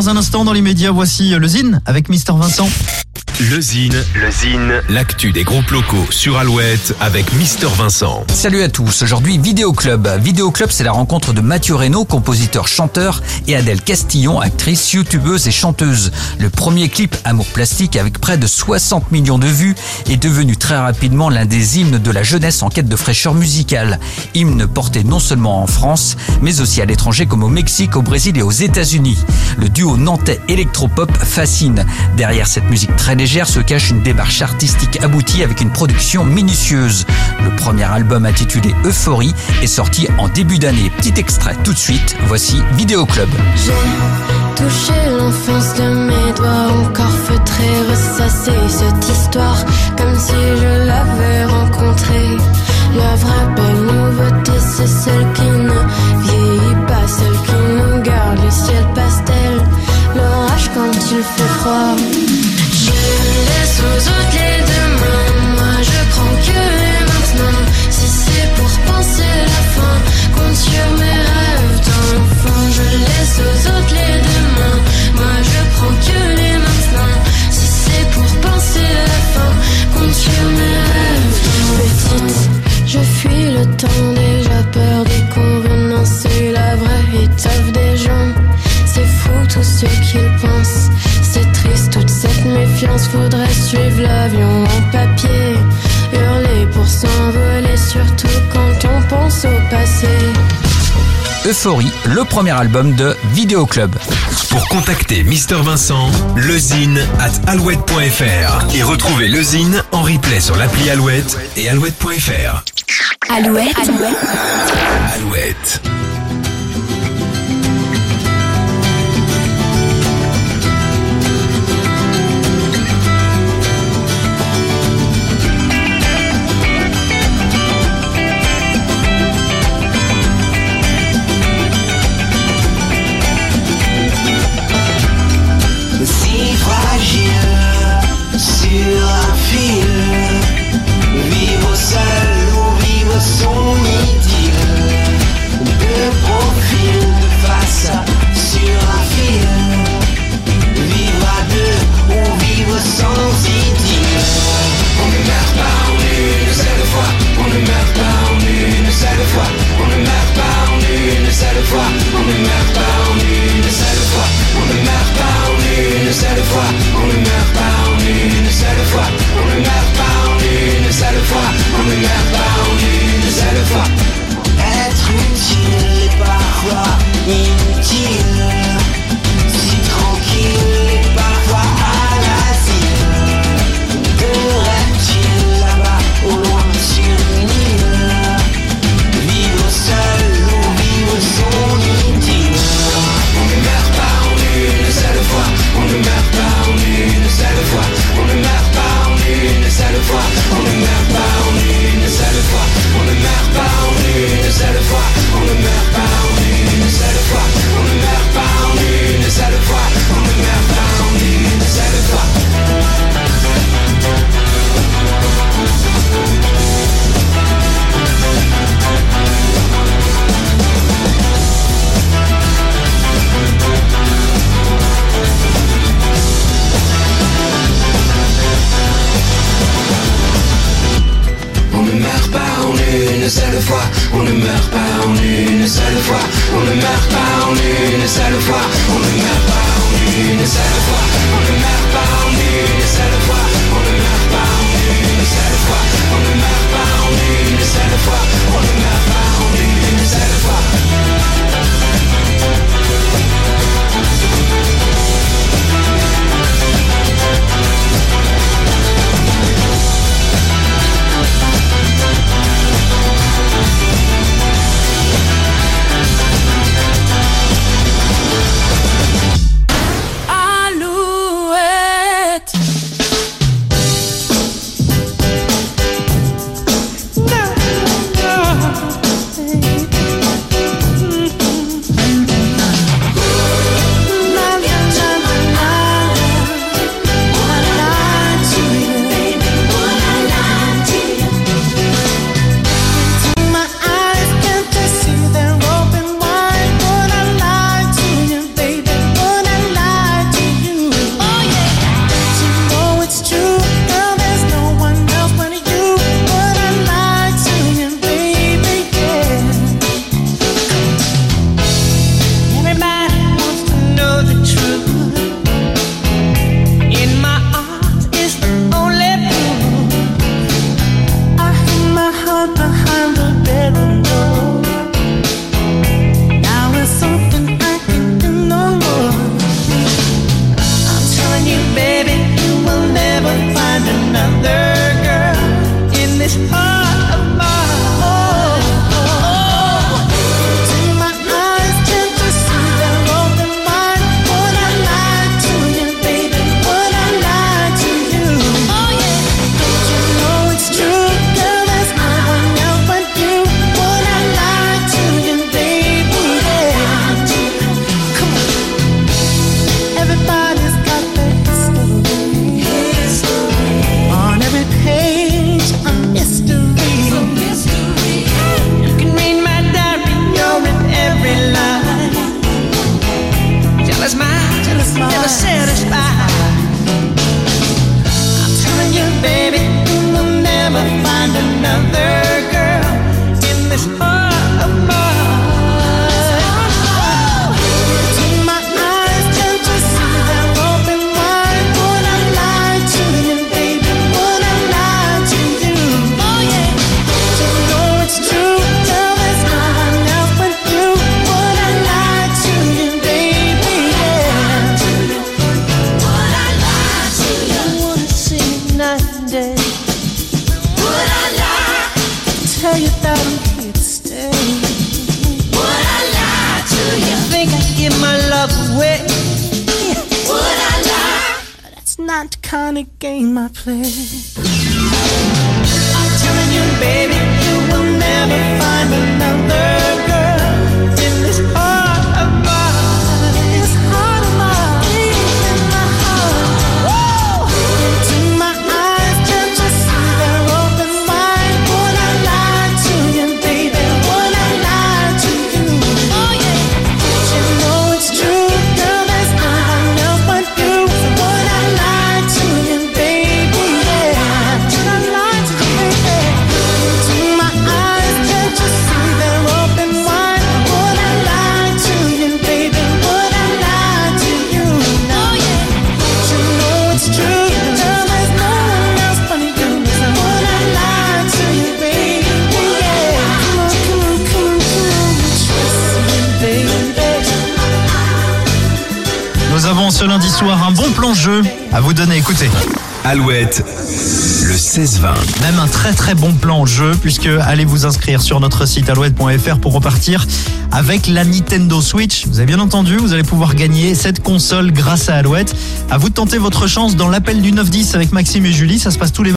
dans un instant dans les médias. Voici le Zine avec Mister Vincent. Le Zine, le Zine, l'actu des groupes locaux sur Alouette avec Mister Vincent. Salut à tous, aujourd'hui Vidéo Club. Vidéo Club, c'est la rencontre de Mathieu Reynaud, compositeur, chanteur, et Adèle Castillon, actrice, youtubeuse et chanteuse. Le premier clip Amour plastique avec près de 60 millions de vues est devenu très rapidement l'un des hymnes de la jeunesse en quête de fraîcheur musicale. Hymne porté non seulement en France, mais aussi à l'étranger comme au Mexique, au Brésil et aux États-Unis. Le duo nantais électropop fascine. Derrière cette musique très légère, se cache une démarche artistique aboutie avec une production minutieuse. Le premier album intitulé Euphorie est sorti en début d'année. Petit extrait tout de suite, voici Vidéo Club. J'ai touché l'enfance de mes doigts, encore feutré, ressassé cette histoire, comme si je l'avais rencontrée. La vraie belle nouveauté, c'est celle qui ne vieillit pas, celle qui nous garde le ciel pastel, l'orage quand il fait froid. Cause faudrait suivre l'avion en papier. Hurler pour s'envoler, surtout quand on pense au passé? Euphorie, le premier album de Vidéo Club. Pour contacter Mister Vincent, lezine at alouette.fr et retrouver lezine en replay sur l'appli Alouette et alouette.fr. Alouette. Alouette. Alouette. on ne meurt pas en une seule fois, on ne meurt pas en une seule fois, on ne meurt pas en une seule fois, on ne meurt pas en une seule fois, on ne meurt pas en une seule fois, on ne meurt pas en une seule fois, on ne meurt pas en une Would I lie to? You think I give my love away? Would I lie? That's not the kind of game I play. I'm telling you, baby, you will never find another. jeu à vous donner, écoutez. Alouette, le 16-20. Même un très très bon plan jeu, puisque allez vous inscrire sur notre site alouette.fr pour repartir avec la Nintendo Switch. Vous avez bien entendu, vous allez pouvoir gagner cette console grâce à Alouette. À vous de tenter votre chance dans l'appel du 9-10 avec Maxime et Julie, ça se passe tous les